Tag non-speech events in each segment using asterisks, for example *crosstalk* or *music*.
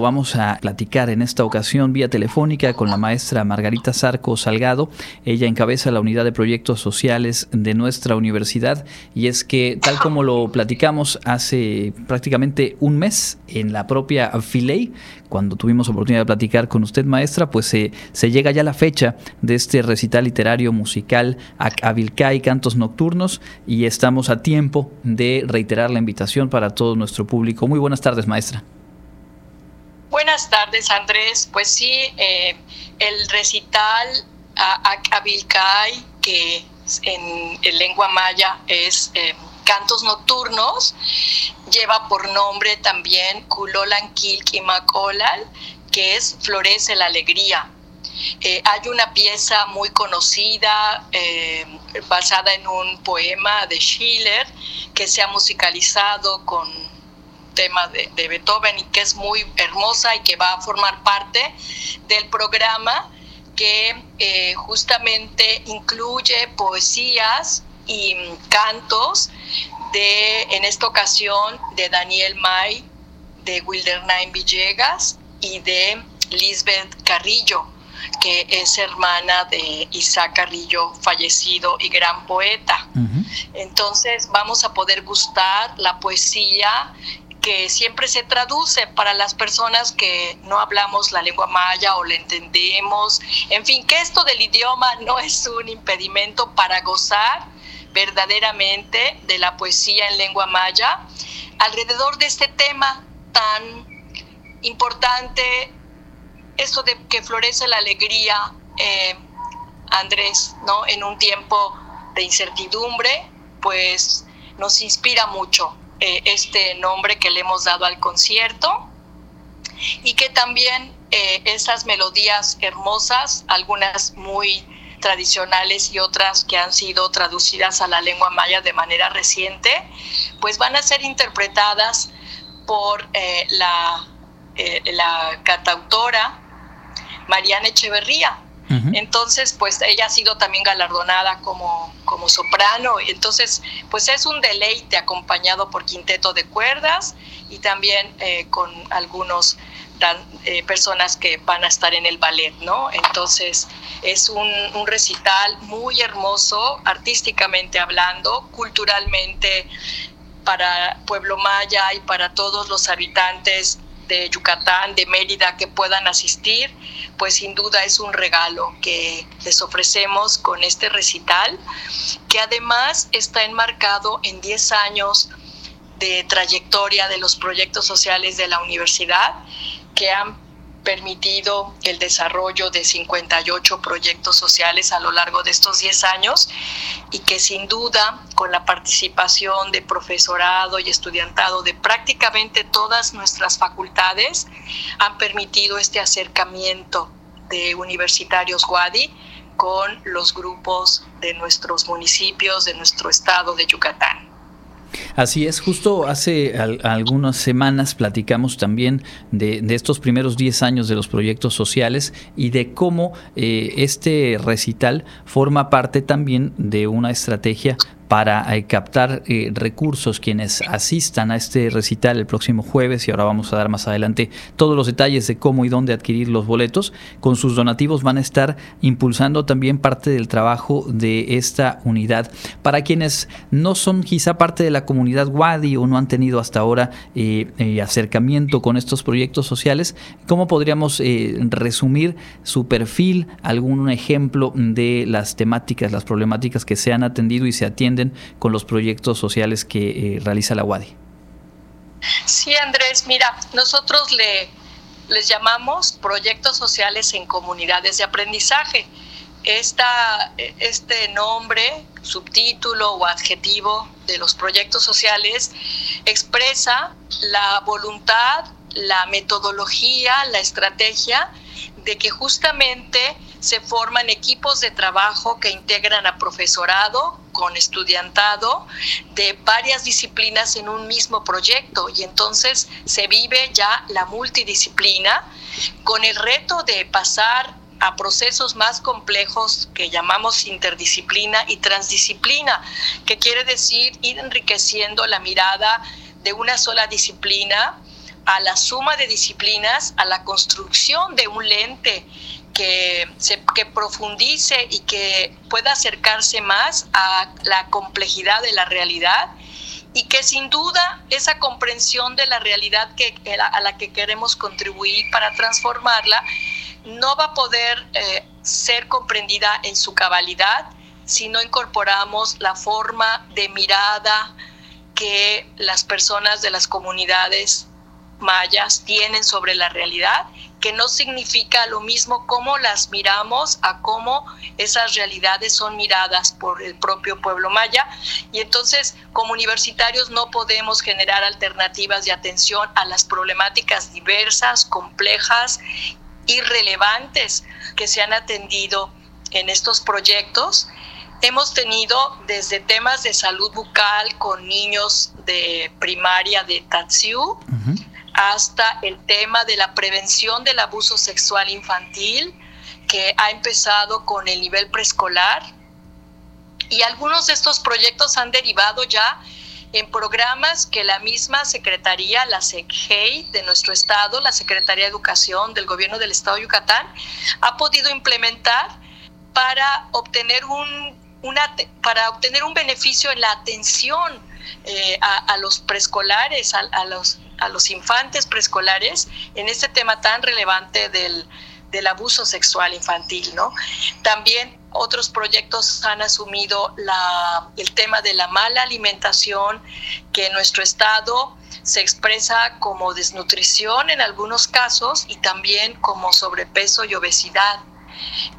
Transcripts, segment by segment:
Vamos a platicar en esta ocasión vía telefónica con la maestra Margarita Zarco Salgado. Ella encabeza la unidad de proyectos sociales de nuestra universidad y es que tal como lo platicamos hace prácticamente un mes en la propia Filey, cuando tuvimos oportunidad de platicar con usted maestra, pues se, se llega ya la fecha de este recital literario musical Avilcay Cantos Nocturnos y estamos a tiempo de reiterar la invitación para todo nuestro público. Muy buenas tardes maestra. Buenas tardes, Andrés. Pues sí, eh, el recital Abilcay, que en, lengua maya es eh, cantos nocturnos, lleva por nombre también Kulolan Kilkimakolal, que es Florece la Alegría. Eh, hay una pieza muy conocida basada en un poema de Schiller que se ha musicalizado con tema de, Beethoven y que es muy hermosa y que va a formar parte del programa que eh, justamente incluye poesías y cantos de, en esta ocasión, de Daniel May, de Wildernain Villegas y de Lisbeth Carrillo, que es hermana de Isaac Carrillo, fallecido y gran poeta. Entonces vamos a poder gustar la poesía que siempre se traduce para las personas que no hablamos la lengua maya o la entendemos. En fin, que esto del idioma no es un impedimento para gozar verdaderamente de la poesía en lengua maya alrededor de este tema tan importante, esto de que florece la alegría, eh, Andrés, ¿no? En un tiempo de incertidumbre, pues nos inspira mucho eh, este nombre que le hemos dado al concierto y que también eh, esas melodías hermosas, algunas muy tradicionales y otras que han sido traducidas a la lengua maya de manera reciente, pues van a ser interpretadas por eh, la, la cantautora Mariana Echeverría, entonces, pues ella ha sido también galardonada como, como soprano. Entonces, pues es un deleite acompañado por quinteto de cuerdas y también eh, con algunos eh, personas que van a estar en el ballet, ¿no? Entonces, es un, un recital muy hermoso, artísticamente hablando, culturalmente para Pueblo Maya y para todos los habitantes de Yucatán, de Mérida, que puedan asistir, pues sin duda es un regalo que les ofrecemos con este recital, que además está enmarcado en 10 años de trayectoria de los proyectos sociales de la universidad que han permitido el desarrollo de 58 proyectos sociales a lo largo de estos 10 años y que sin duda con la participación de profesorado y estudiantado de prácticamente todas nuestras facultades han permitido este acercamiento de universitarios Wadi con los grupos de nuestros municipios, de nuestro estado de Yucatán. Así es, justo hace algunas semanas platicamos también de, estos primeros 10 años de los proyectos sociales y de cómo eh, este recital forma parte también de una estrategia para eh, captar eh, recursos quienes asistan a este recital el próximo jueves y ahora vamos a dar más adelante todos los detalles de cómo y dónde adquirir los boletos. Con sus donativos van a estar impulsando también parte del trabajo de esta unidad. Para quienes no son quizá parte de la comunidad Wadi o no han tenido hasta ahora eh, acercamiento con estos proyectos sociales, ¿cómo podríamos resumir su perfil, algún ejemplo de las temáticas, las problemáticas que se han atendido y se atienden? Con los proyectos sociales que eh, realiza la UADI. Sí, Andrés, mira, nosotros le, les llamamos proyectos sociales en comunidades de aprendizaje. Esta, este nombre, subtítulo o adjetivo de los proyectos sociales expresa la voluntad, la metodología, la estrategia de que justamente se forman equipos de trabajo que integran a profesorado con estudiantado de varias disciplinas en un mismo proyecto. Y entonces se vive ya la multidisciplina con el reto de pasar a procesos más complejos que llamamos interdisciplina y transdisciplina, que quiere decir ir enriqueciendo la mirada de una sola disciplina a la suma de disciplinas, a la construcción de un lente que, se, que profundice y que pueda acercarse más a la complejidad de la realidad y que sin duda esa comprensión de la realidad que, a la que queremos contribuir para transformarla no va a poder eh, ser comprendida en su cabalidad si no incorporamos la forma de mirada que las personas de las comunidades mayas tienen sobre la realidad que no significa lo mismo cómo las miramos a cómo esas realidades son miradas por el propio pueblo maya. Y entonces, como universitarios, no podemos generar alternativas de atención a las problemáticas diversas, complejas y relevantes que se han atendido en estos proyectos. Hemos tenido desde temas de salud bucal con niños de primaria de Tatsiu, hasta el tema de la prevención del abuso sexual infantil, que ha empezado con el nivel preescolar. Y algunos de estos proyectos han derivado ya en programas que la misma Secretaría, la SECGEI de nuestro estado, la Secretaría de Educación del Gobierno del Estado de Yucatán, ha podido implementar para obtener un, una, para obtener un beneficio en la atención eh, a, los preescolares, a, los, a los infantes preescolares en este tema tan relevante del, del abuso sexual infantil, ¿no? También otros proyectos han asumido la, el tema de la mala alimentación, que en nuestro estado se expresa como desnutrición en algunos casos y también como sobrepeso y obesidad.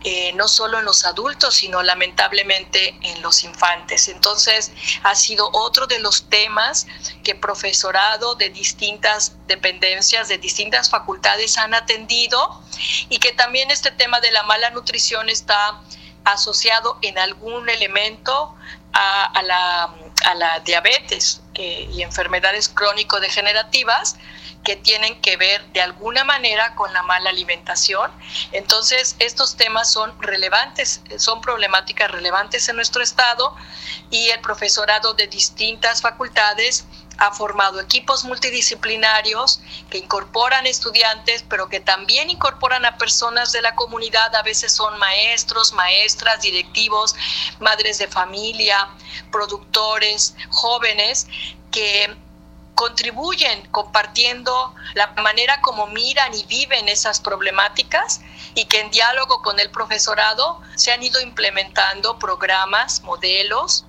Eh, no solo en los adultos, sino lamentablemente en los infantes. Entonces, ha sido otro de los temas que profesorado de distintas dependencias, de distintas facultades han atendido y que también este tema de la mala nutrición está asociado en algún elemento a, la, diabetes y enfermedades crónico-degenerativas que tienen que ver de alguna manera con la mala alimentación. Entonces, estos temas son relevantes, son problemáticas relevantes en nuestro estado y el profesorado de distintas facultades ha formado equipos multidisciplinarios que incorporan estudiantes, pero que también incorporan a personas de la comunidad, a veces son maestros, maestras, directivos, madres de familia, productores, jóvenes, que contribuyen compartiendo la manera como miran y viven esas problemáticas y que en diálogo con el profesorado se han ido implementando programas, modelos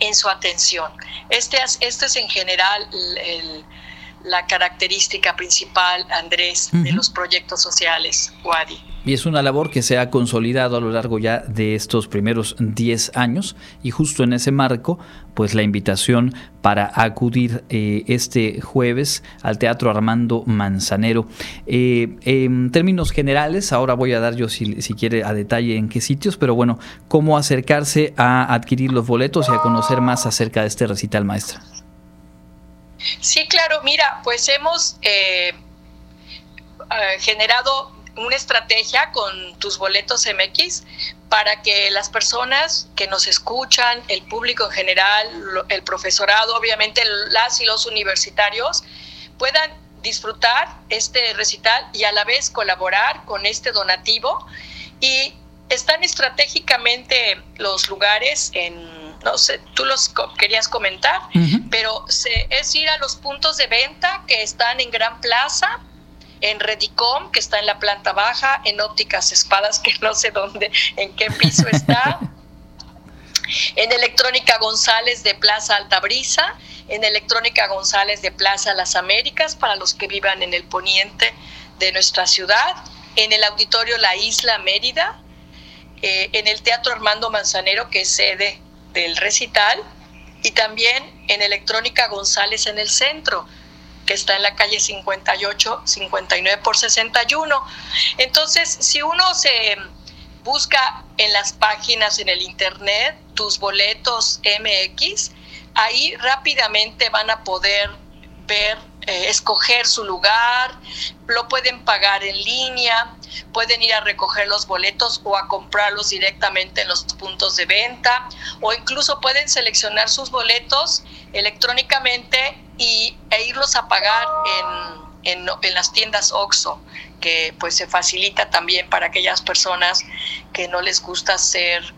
en su atención. Este, este es en general la característica principal, Andrés, de los proyectos sociales, Wadi. Y es una labor que se ha consolidado a lo largo ya de estos primeros 10 años y justo en ese marco, pues la invitación para acudir eh, este jueves al Teatro Armando Manzanero. Eh, en términos generales, ahora voy a dar yo si, si quiere a detalle en qué sitios, pero bueno, cómo acercarse a adquirir los boletos y a conocer más acerca de este recital maestra. Sí, claro, mira, pues hemos eh, generado una estrategia con tus boletos MX para que las personas que nos escuchan, el público en general, el profesorado, obviamente las y los universitarios, puedan disfrutar este recital y a la vez colaborar con este donativo. Y están estratégicamente los lugares en, no sé, tú los querías comentar, pero es ir a los puntos de venta que están en Gran Plaza, en Redicom, que está en la planta baja, en Ópticas Espadas, que no sé dónde, en qué piso está, *laughs* en Electrónica González de Plaza Altabrisa, en Electrónica González de Plaza Las Américas, para los que vivan en el poniente de nuestra ciudad, en el Auditorio La Isla Mérida, eh, en el Teatro Armando Manzanero, que es sede del recital, y también en Electrónica González en el centro que está en la calle 58, 59 por 61. Entonces, si uno se busca en las páginas en el internet tus boletos MX, ahí rápidamente van a poder ver, eh, escoger su lugar, lo pueden pagar en línea, pueden ir a recoger los boletos o a comprarlos directamente en los puntos de venta o incluso pueden seleccionar sus boletos electrónicamente y, e irlos a pagar en en, las tiendas OXO, que pues se facilita también para aquellas personas que no les gusta hacer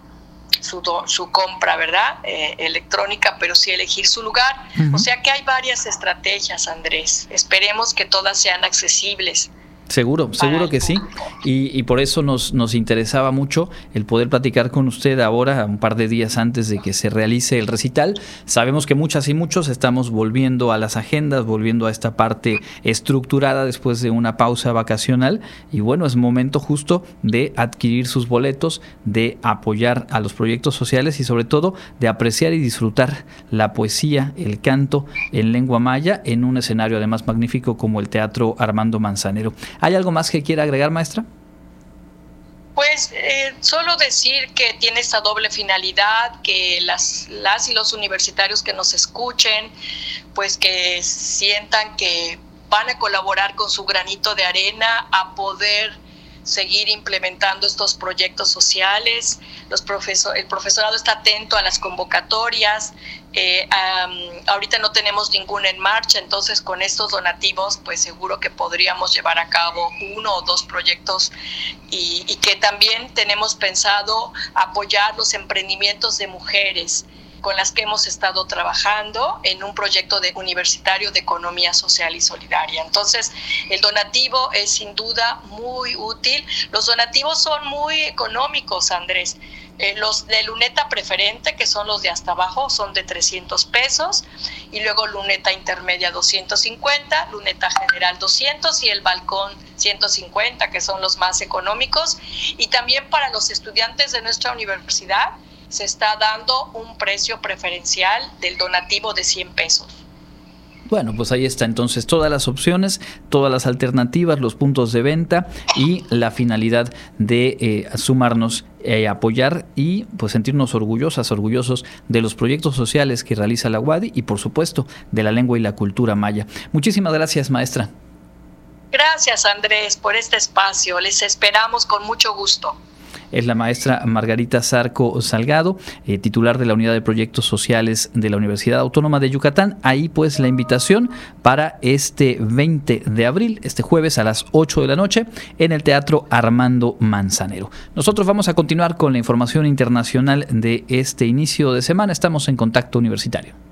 su, su compra, ¿verdad? Eh, electrónica, pero sí elegir su lugar. O sea que hay varias estrategias, Andrés. Esperemos que todas sean accesibles. Seguro, seguro que sí. Y, por eso nos, nos interesaba mucho el poder platicar con usted ahora, un par de días antes de que se realice el recital. Sabemos que muchas y muchos estamos volviendo a las agendas, volviendo a esta parte estructurada después de una pausa vacacional. Y bueno, es momento justo de adquirir sus boletos, de apoyar a los proyectos sociales y sobre todo de apreciar y disfrutar la poesía, el canto en lengua maya en un escenario además magnífico como el Teatro Armando Manzanero. ¿Hay algo más que quiera agregar, maestra? Pues eh, solo decir que tiene esta doble finalidad, que las, las y los universitarios que nos escuchen, pues que sientan que van a colaborar con su granito de arena a poder seguir implementando estos proyectos sociales. Los profesor, el profesorado está atento a las convocatorias. Eh, ahorita no tenemos ninguna en marcha, entonces con estos donativos, pues seguro que podríamos llevar a cabo uno o dos proyectos y que también tenemos pensado apoyar los emprendimientos de mujeres con las que hemos estado trabajando en un proyecto de universitario de economía social y solidaria. Entonces, el donativo es sin duda muy útil. Los donativos son muy económicos, Andrés. Eh, los de luneta preferente, que son los de hasta abajo, son de 300 pesos, y luego luneta intermedia 250, luneta general 200 y el balcón 150, que son los más económicos. Y también para los estudiantes de nuestra universidad, se está dando un precio preferencial del donativo de 100 pesos. Bueno, pues ahí está entonces todas las opciones, todas las alternativas, los puntos de venta y la finalidad de eh, sumarnos, eh, apoyar y pues sentirnos orgullosas, orgullosos de los proyectos sociales que realiza la UADI y por supuesto de la lengua y la cultura maya. Muchísimas gracias, maestra. Gracias, Andrés, por este espacio. Les esperamos con mucho gusto es la maestra Margarita Zarco Salgado, eh, titular de la Unidad de Proyectos Sociales de la Universidad Autónoma de Yucatán. Ahí pues la invitación para este 20 de abril, este jueves a las 8 de la noche, en el Teatro Armando Manzanero. Nosotros vamos a continuar con la información internacional de este inicio de semana. Estamos en contacto universitario.